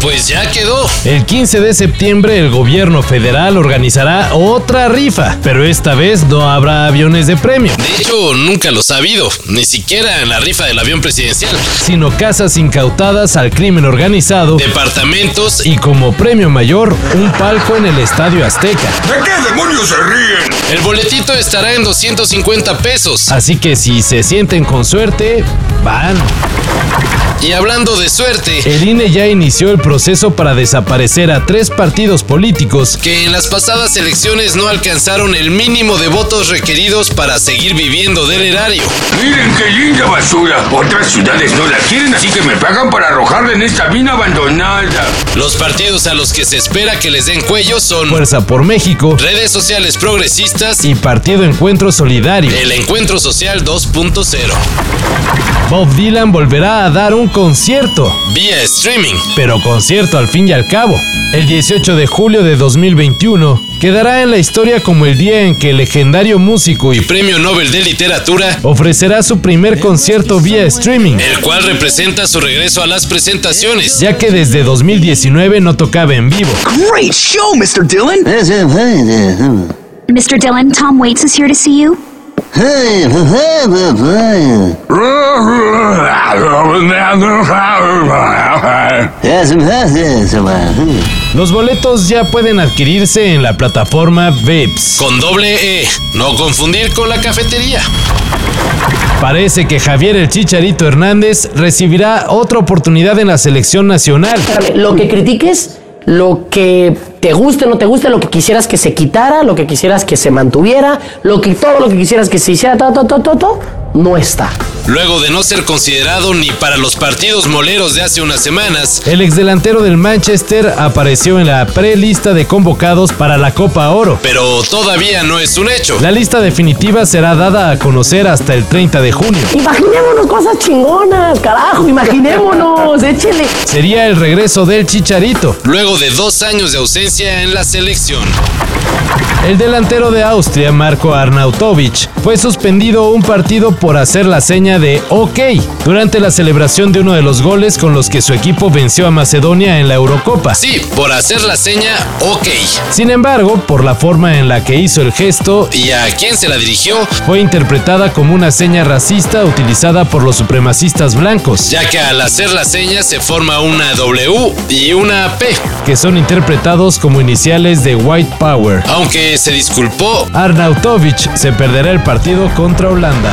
Pues ya quedó. El 15 de septiembre el gobierno federal organizará otra rifa, pero esta vez no habrá aviones de premio, De hecho, nunca los ha habido, ni siquiera en la rifa del avión presidencial. sino casas incautadas al crimen organizado Departamentos y como premio mayor un palco en el Estadio Azteca. ¿De qué demonios se ríen? El boletito estará en 250 pesos. Así que si se sienten con suerte, van. Y hablando de suerte, El INE ya inició el proceso para desaparecer a tres partidos políticos que en las pasadas elecciones no alcanzaron el mínimo de votos requeridos para seguir viviendo del erario. Miren qué linda basura. Otras ciudades no la quieren, así que me pagan para arrojarla en esta mina abandonada. Los partidos a los que se espera que les den cuello son Fuerza por México redes sociales progresistas y y Partido Encuentro Solidario. el Encuentro Social 2.0 Bob Dylan volverá a dar un concierto, vía streaming. pero concierto al fin y al cabo. El 18 de julio de 2021 quedará en la historia como el día en que el legendario músico y Premio Nobel de Literatura, ofrecerá su primer concierto vía streaming, el cual representa su regreso a las presentaciones. ya que desde 2019 no tocaba en vivo. Great show, Mr. Dillon. Mr. Dillon, Tom Waits is here to see you. Los boletos ya pueden adquirirse en la plataforma Vips. Con doble E, no confundir con la cafetería. Parece que Javier el Chicharito Hernández recibirá otra oportunidad en la selección nacional. Lo que critiques, lo que te guste, no te guste, lo que quisieras que se quitara, lo que quisieras que se mantuviera, lo que todo lo que quisieras que se hiciera, todo, todo, todo, todo, no está. Luego de no ser considerado ni para los partidos moleros de hace unas semanas, El exdelantero del Manchester apareció en la prelista de convocados para la Copa Oro. pero todavía no es un hecho. La lista definitiva será dada a conocer hasta el 30 de junio. Imaginémonos cosas chingonas, carajo, imaginémonos, échele. Sería el regreso del Chicharito. Luego de dos años de ausencia en la selección. El delantero de Austria, Marco Arnautovic, fue suspendido un partido por hacer la seña de OK durante la celebración de uno de los goles con los que su equipo venció a Macedonia en la Eurocopa. Sí, por hacer la seña OK. Sin embargo, por la forma en la que hizo el gesto, ¿Y a quién se la dirigió? fue interpretada como una seña racista utilizada por los supremacistas blancos, Ya que al hacer la seña se forma una W y una P. que son interpretados como iniciales de White Power. Aunque se disculpó, Arnautovic se perderá el partido contra Holanda.